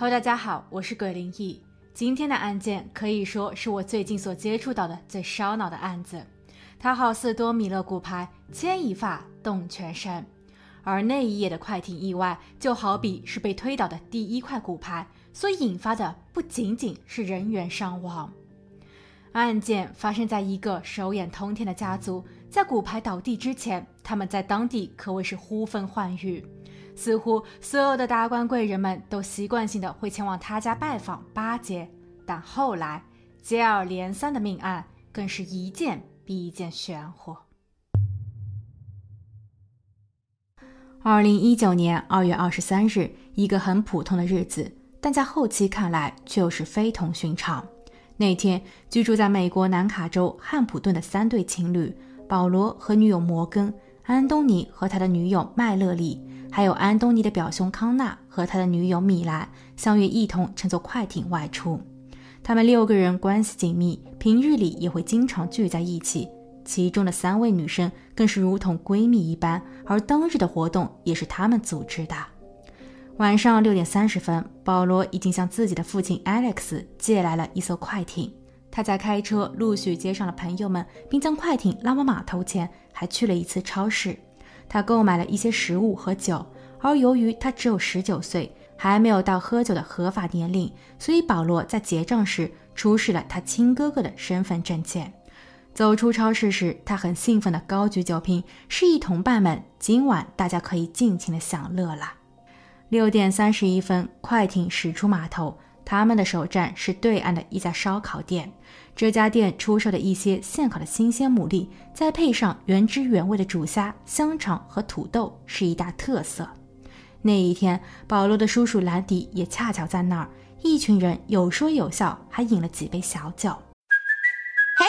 Hello，大家好，我是鬼灵异。今天的案件可以说是我最近所接触到的最烧脑的案子。它好似多米勒骨牌，牵一发动全身。而那一夜的快艇意外，就好比是被推倒的第一块骨牌，所引发的不仅仅是人员伤亡。案件发生在一个手眼通天的家族，在骨牌倒地之前，他们在当地可谓是呼风唤雨。似乎所有的达官贵人们都习惯性的会前往他家拜访巴结，但后来接二连三的命案更是一件比一件玄乎。二零一九年二月二十三日，一个很普通的日子，但在后期看来却又是非同寻常。那天，居住在美国南卡州汉普顿的三对情侣保罗和女友摩根、安东尼和他的女友麦勒丽。还有安东尼的表兄康纳和他的女友米兰相约一同乘坐快艇外出。他们六个人关系紧密，平日里也会经常聚在一起。其中的三位女生更是如同闺蜜一般，而当日的活动也是他们组织的。晚上六点三十分，保罗已经向自己的父亲 Alex 借来了一艘快艇。他在开车陆续接上了朋友们，并将快艇拉往码头前，还去了一次超市。他购买了一些食物和酒，而由于他只有十九岁，还没有到喝酒的合法年龄，所以保罗在结账时出示了他亲哥哥的身份证件。走出超市时，他很兴奋地高举酒瓶，示意同伴们今晚大家可以尽情的享乐了。六点三十一分，快艇驶出码头，他们的首站是对岸的一家烧烤店。这家店出售的一些现烤的新鲜牡蛎，再配上原汁原味的煮虾、香肠和土豆，是一大特色。那一天，保罗的叔叔兰迪也恰巧在那儿，一群人有说有笑，还饮了几杯小酒。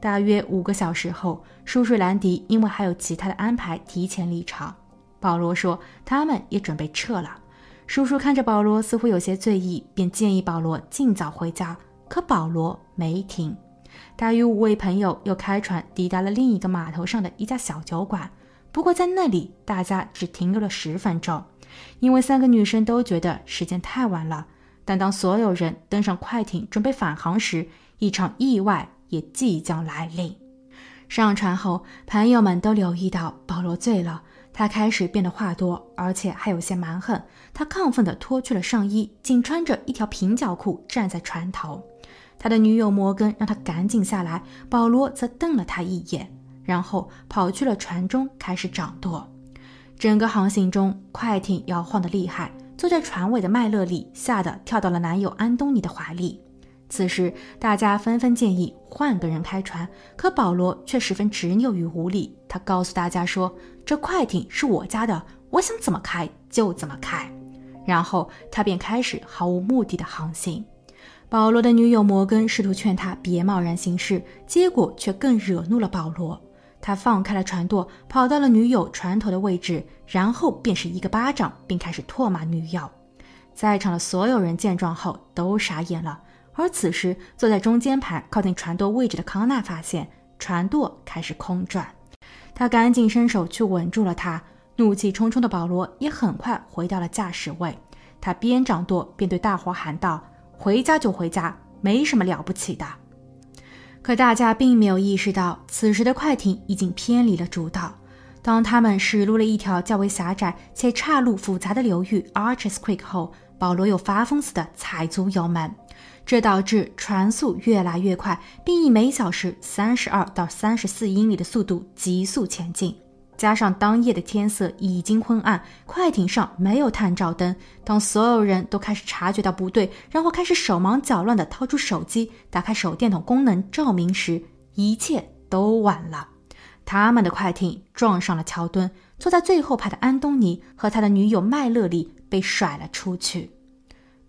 大约五个小时后，叔叔兰迪因为还有其他的安排，提前离场。保罗说他们也准备撤了。叔叔看着保罗似乎有些醉意，便建议保罗尽早回家。可保罗没停，他与五位朋友又开船抵达了另一个码头上的一家小酒馆。不过在那里，大家只停留了十分钟，因为三个女生都觉得时间太晚了。但当所有人登上快艇准备返航时，一场意外。也即将来临。上船后，朋友们都留意到保罗醉了，他开始变得话多，而且还有些蛮横。他亢奋地脱去了上衣，仅穿着一条平角裤站在船头。他的女友摩根让他赶紧下来，保罗则瞪了他一眼，然后跑去了船中开始掌舵。整个航行中，快艇摇晃得厉害，坐在船尾的麦勒里吓得跳到了男友安东尼的怀里。此时，大家纷纷建议换个人开船，可保罗却十分执拗与无理。他告诉大家说：“这快艇是我家的，我想怎么开就怎么开。”然后他便开始毫无目的的航行。保罗的女友摩根试图劝他别贸然行事，结果却更惹怒了保罗。他放开了船舵，跑到了女友船头的位置，然后便是一个巴掌，并开始唾骂女友。在场的所有人见状后都傻眼了。而此时，坐在中间盘靠近船舵位置的康纳发现船舵开始空转，他赶紧伸手去稳住了它。怒气冲冲的保罗也很快回到了驾驶位，他边掌舵边对大伙喊道：“回家就回家，没什么了不起的。”可大家并没有意识到，此时的快艇已经偏离了主道。当他们驶入了一条较为狭窄且岔路复杂的流域 Arches Creek 后，保罗又发疯似的踩足油门。这导致船速越来越快，并以每小时三十二到三十四英里的速度急速前进。加上当夜的天色已经昏暗，快艇上没有探照灯。当所有人都开始察觉到不对，然后开始手忙脚乱地掏出手机，打开手电筒功能照明时，一切都晚了。他们的快艇撞上了桥墩，坐在最后排的安东尼和他的女友麦勒里被甩了出去。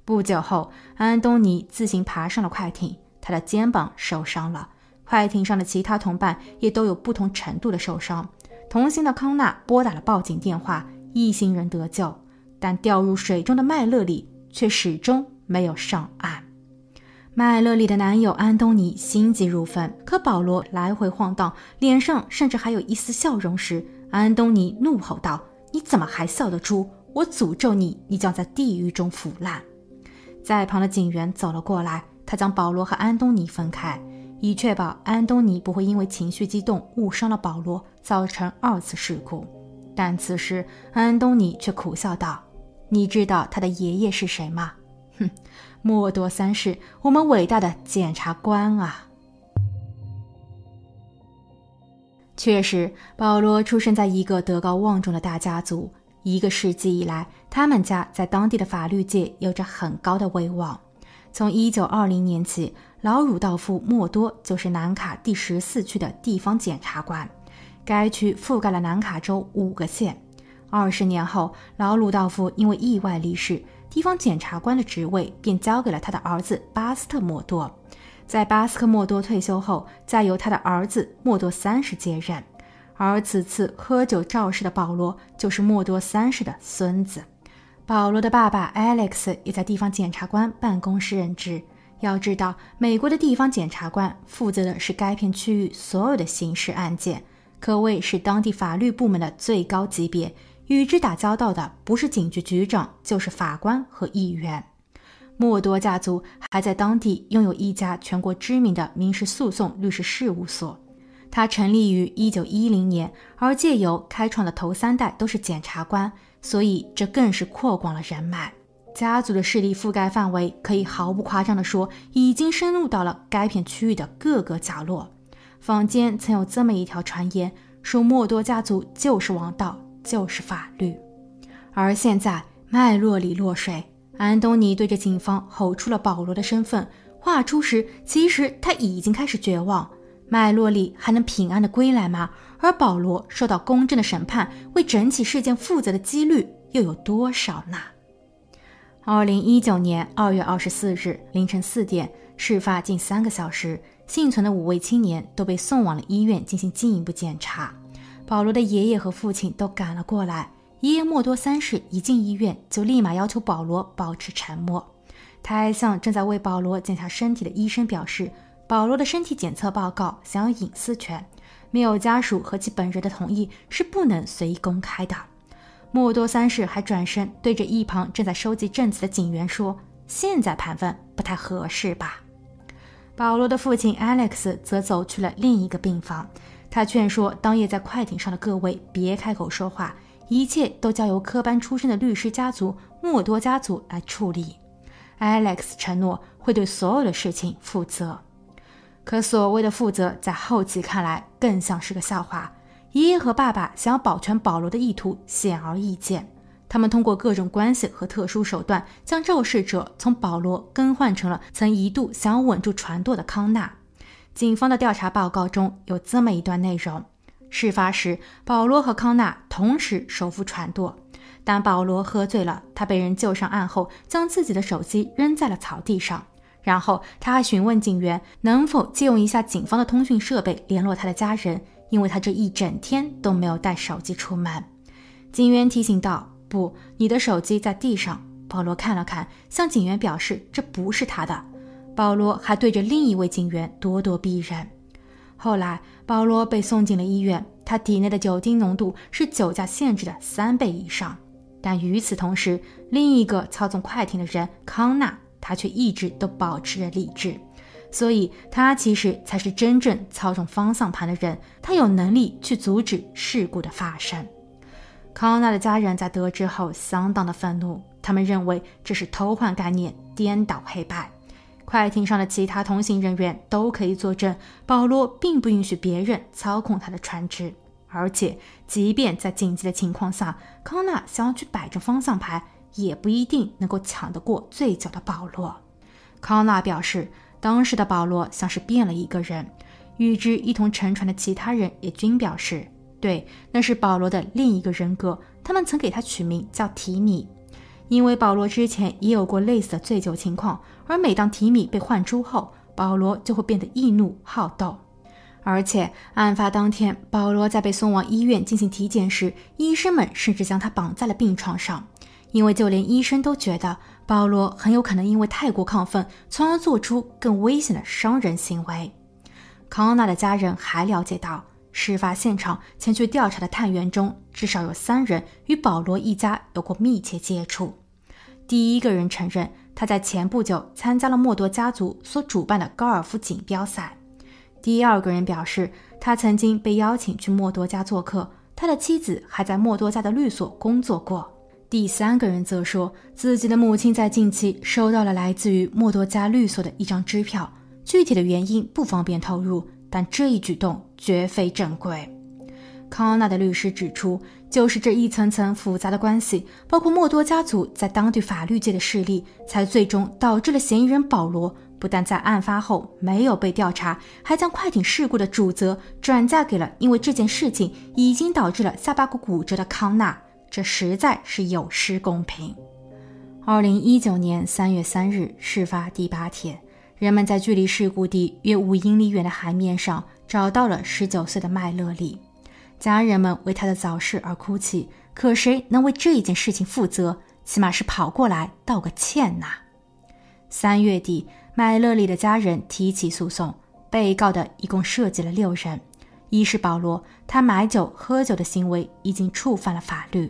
不久后，安东尼自行爬上了快艇，他的肩膀受伤了。快艇上的其他同伴也都有不同程度的受伤。同行的康纳拨打了报警电话，一行人得救，但掉入水中的麦勒里却始终没有上岸。麦勒里的男友安东尼心急如焚，可保罗来回晃荡，脸上甚至还有一丝笑容时，安东尼怒吼道：“你怎么还笑得出？我诅咒你，你将在地狱中腐烂！”在旁的警员走了过来，他将保罗和安东尼分开，以确保安东尼不会因为情绪激动误伤了保罗，造成二次事故。但此时，安东尼却苦笑道：“你知道他的爷爷是谁吗？” 哼。莫多三世，我们伟大的检察官啊！确实，保罗出生在一个德高望重的大家族。一个世纪以来，他们家在当地的法律界有着很高的威望。从1920年起，老鲁道夫·莫多就是南卡第十四区的地方检察官。该区覆盖了南卡州五个县。二十年后，老鲁道夫因为意外离世。地方检察官的职位便交给了他的儿子巴斯特莫多，在巴斯克莫多退休后，再由他的儿子莫多三世接任。而此次喝酒肇事的保罗就是莫多三世的孙子。保罗的爸爸 Alex 也在地方检察官办公室任职。要知道，美国的地方检察官负责的是该片区域所有的刑事案件，可谓是当地法律部门的最高级别。与之打交道的不是警局局长，就是法官和议员。莫多家族还在当地拥有一家全国知名的民事诉讼律师事务所，他成立于1910年，而借由开创的头三代都是检察官，所以这更是扩广了人脉。家族的势力覆盖范围可以毫不夸张地说，已经深入到了该片区域的各个角落。坊间曾有这么一条传言，说莫多家族就是王道。就是法律，而现在脉络里落水。安东尼对着警方吼出了保罗的身份，话出时，其实他已经开始绝望。脉络里还能平安的归来吗？而保罗受到公正的审判，为整起事件负责的几率又有多少呢？二零一九年二月二十四日凌晨四点，事发近三个小时，幸存的五位青年都被送往了医院进行进一步检查。保罗的爷爷和父亲都赶了过来。爷爷莫多三世一进医院，就立马要求保罗保持沉默。他还向正在为保罗检查身体的医生表示，保罗的身体检测报告享有隐私权，没有家属和其本人的同意是不能随意公开的。莫多三世还转身对着一旁正在收集证词的警员说：“现在盘问不太合适吧？”保罗的父亲 Alex 则走去了另一个病房。他劝说当夜在快艇上的各位别开口说话，一切都交由科班出身的律师家族莫多家族来处理。Alex 承诺会对所有的事情负责，可所谓的负责，在后期看来更像是个笑话。爷爷和爸爸想要保全保罗的意图显而易见，他们通过各种关系和特殊手段，将肇事者从保罗更换成了曾一度想稳住船舵的康纳。警方的调查报告中有这么一段内容：事发时，保罗和康纳同时手扶船舵，但保罗喝醉了，他被人救上岸后，将自己的手机扔在了草地上。然后他还询问警员能否借用一下警方的通讯设备联络他的家人，因为他这一整天都没有带手机出门。警员提醒道：“不，你的手机在地上。”保罗看了看，向警员表示这不是他的。保罗还对着另一位警员咄咄逼人。后来，保罗被送进了医院，他体内的酒精浓度是酒驾限制的三倍以上。但与此同时，另一个操纵快艇的人康纳，他却一直都保持着理智，所以他其实才是真正操纵方向盘的人。他有能力去阻止事故的发生。康纳的家人在得知后相当的愤怒，他们认为这是偷换概念，颠倒黑白。快艇上的其他同行人员都可以作证，保罗并不允许别人操控他的船只。而且，即便在紧急的情况下，康纳想要去摆正方向盘，也不一定能够抢得过醉酒的保罗。康纳表示，当时的保罗像是变了一个人。与之一同乘船的其他人也均表示，对，那是保罗的另一个人格。他们曾给他取名叫提米。因为保罗之前也有过类似的醉酒情况，而每当提米被唤出后，保罗就会变得易怒好斗。而且案发当天，保罗在被送往医院进行体检时，医生们甚至将他绑在了病床上，因为就连医生都觉得保罗很有可能因为太过亢奋，从而做出更危险的伤人行为。康纳的家人还了解到。事发现场前去调查的探员中，至少有三人与保罗一家有过密切接触。第一个人承认他在前不久参加了莫多家族所主办的高尔夫锦标赛。第二个人表示，他曾经被邀请去莫多家做客，他的妻子还在莫多家的律所工作过。第三个人则说自己的母亲在近期收到了来自于莫多家律所的一张支票，具体的原因不方便透露。但这一举动绝非正规。康纳的律师指出，就是这一层层复杂的关系，包括莫多家族在当地法律界的势力，才最终导致了嫌疑人保罗不但在案发后没有被调查，还将快艇事故的主责转嫁给了因为这件事情已经导致了下巴骨骨折的康纳。这实在是有失公平。二零一九年三月三日，事发第八天。人们在距离事故地约五英里远的海面上找到了十九岁的麦勒利，家人们为他的早逝而哭泣。可谁能为这一件事情负责？起码是跑过来道个歉呐。三月底，麦勒利的家人提起诉讼，被告的一共涉及了六人。一是保罗，他买酒喝酒的行为已经触犯了法律；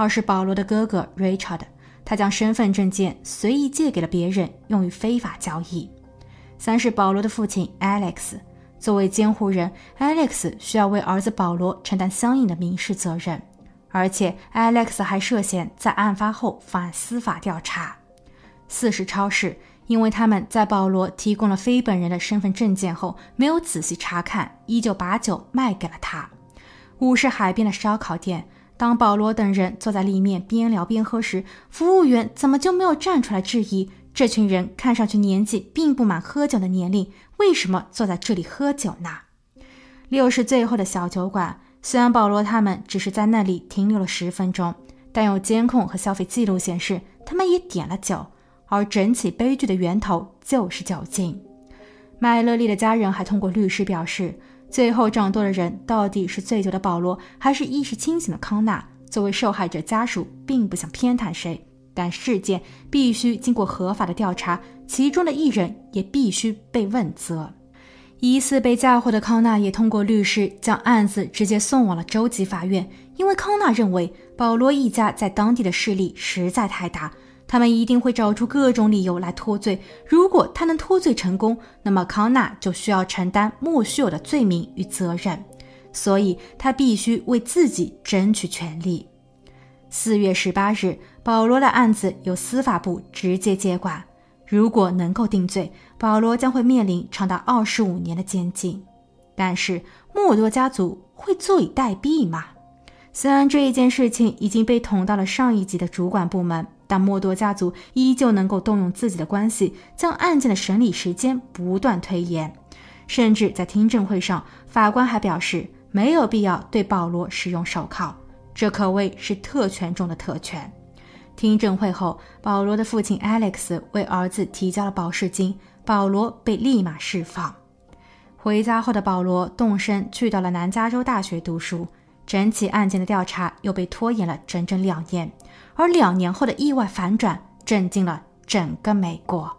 二是保罗的哥哥 Richard。他将身份证件随意借给了别人，用于非法交易。三是保罗的父亲 Alex，作为监护人，Alex 需要为儿子保罗承担相应的民事责任，而且 Alex 还涉嫌在案发后犯司法调查。四是超市，因为他们在保罗提供了非本人的身份证件后，没有仔细查看，依旧把酒卖给了他。五是海边的烧烤店。当保罗等人坐在里面边聊边喝时，服务员怎么就没有站出来质疑这群人看上去年纪并不满喝酒的年龄，为什么坐在这里喝酒呢？六是最后的小酒馆，虽然保罗他们只是在那里停留了十分钟，但有监控和消费记录显示，他们也点了酒，而整起悲剧的源头就是酒精。麦乐利的家人还通过律师表示。最后掌舵的人到底是醉酒的保罗，还是意识清醒的康纳？作为受害者家属，并不想偏袒谁，但事件必须经过合法的调查，其中的一人也必须被问责。疑似被嫁祸的康纳也通过律师将案子直接送往了州级法院，因为康纳认为保罗一家在当地的势力实在太大。他们一定会找出各种理由来脱罪。如果他能脱罪成功，那么康纳就需要承担莫须有的罪名与责任，所以他必须为自己争取权利。四月十八日，保罗的案子由司法部直接接管。如果能够定罪，保罗将会面临长达二十五年的监禁。但是莫多家族会坐以待毙吗？虽然这一件事情已经被捅到了上一级的主管部门。但莫多家族依旧能够动用自己的关系，将案件的审理时间不断推延，甚至在听证会上，法官还表示没有必要对保罗使用手铐，这可谓是特权中的特权。听证会后，保罗的父亲 Alex 为儿子提交了保释金，保罗被立马释放。回家后的保罗动身去到了南加州大学读书，整起案件的调查又被拖延了整整两年。而两年后的意外反转震惊了整个美国。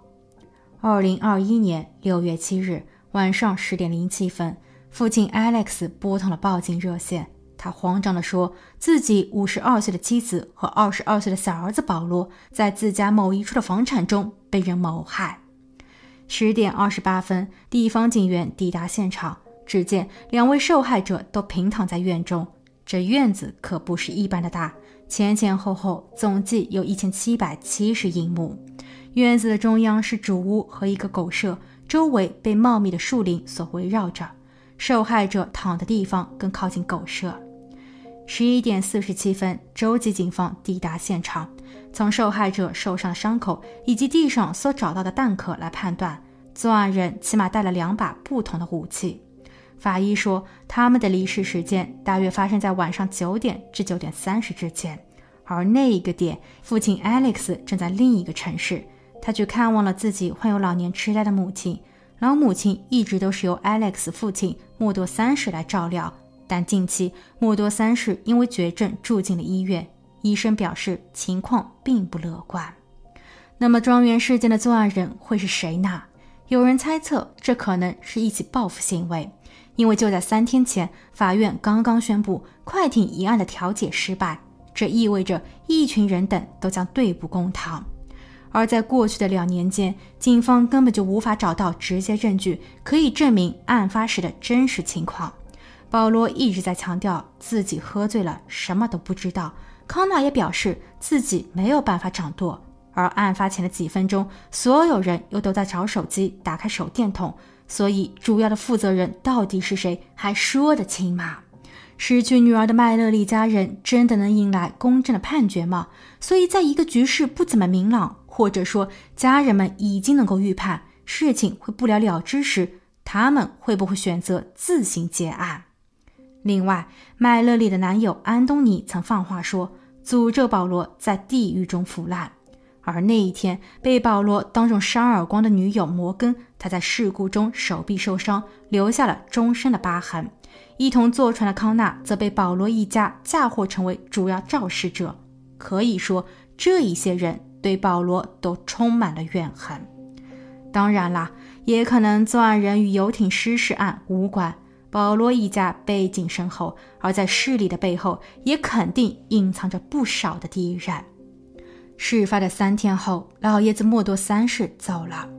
二零二一年六月七日晚上十点零七分，父亲 Alex 拨通了报警热线。他慌张地说，自己五十二岁的妻子和二十二岁的小儿子保罗在自家某一处的房产中被人谋害。十点二十八分，地方警员抵达现场，只见两位受害者都平躺在院中。这院子可不是一般的大。前前后后总计有一千七百七十英亩。院子的中央是主屋和一个狗舍，周围被茂密的树林所围绕着。受害者躺的地方更靠近狗舍。十一点四十七分，州级警方抵达现场，从受害者受伤的伤口以及地上所找到的弹壳来判断，作案人起码带了两把不同的武器。法医说，他们的离世时间大约发生在晚上九点至九点三十之间，而那一个点，父亲 Alex 正在另一个城市，他去看望了自己患有老年痴呆的母亲。老母亲一直都是由 Alex 父亲莫多三世来照料，但近期莫多三世因为绝症住进了医院，医生表示情况并不乐观。那么庄园事件的作案人会是谁呢？有人猜测，这可能是一起报复行为。因为就在三天前，法院刚刚宣布快艇一案的调解失败，这意味着一群人等都将对簿公堂。而在过去的两年间，警方根本就无法找到直接证据可以证明案发时的真实情况。保罗一直在强调自己喝醉了，什么都不知道。康纳也表示自己没有办法掌舵。而案发前的几分钟，所有人又都在找手机，打开手电筒。所以，主要的负责人到底是谁，还说得清吗？失去女儿的麦乐利家人真的能迎来公正的判决吗？所以，在一个局势不怎么明朗，或者说家人们已经能够预判事情会不了了之时，他们会不会选择自行结案？另外，麦乐利的男友安东尼曾放话说，诅咒保罗在地狱中腐烂。而那一天被保罗当众扇耳光的女友摩根，她在事故中手臂受伤，留下了终身的疤痕。一同坐船的康纳则被保罗一家嫁祸成为主要肇事者。可以说，这一些人对保罗都充满了怨恨。当然啦，也可能作案人与游艇失事案无关。保罗一家背景深厚，而在势力的背后，也肯定隐藏着不少的敌人。事发的三天后，老爷子莫多三世走了。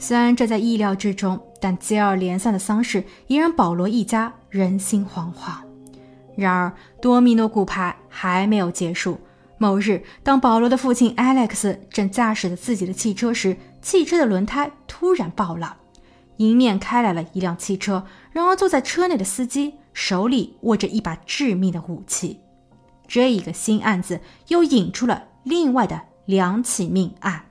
虽然这在意料之中，但接二连三的丧事也让保罗一家人心惶惶。然而，多米诺骨牌还没有结束。某日，当保罗的父亲 Alex 正驾驶着自己的汽车时，汽车的轮胎突然爆了，迎面开来了一辆汽车。然而，坐在车内的司机手里握着一把致命的武器。这一个新案子又引出了另外的。两起命案。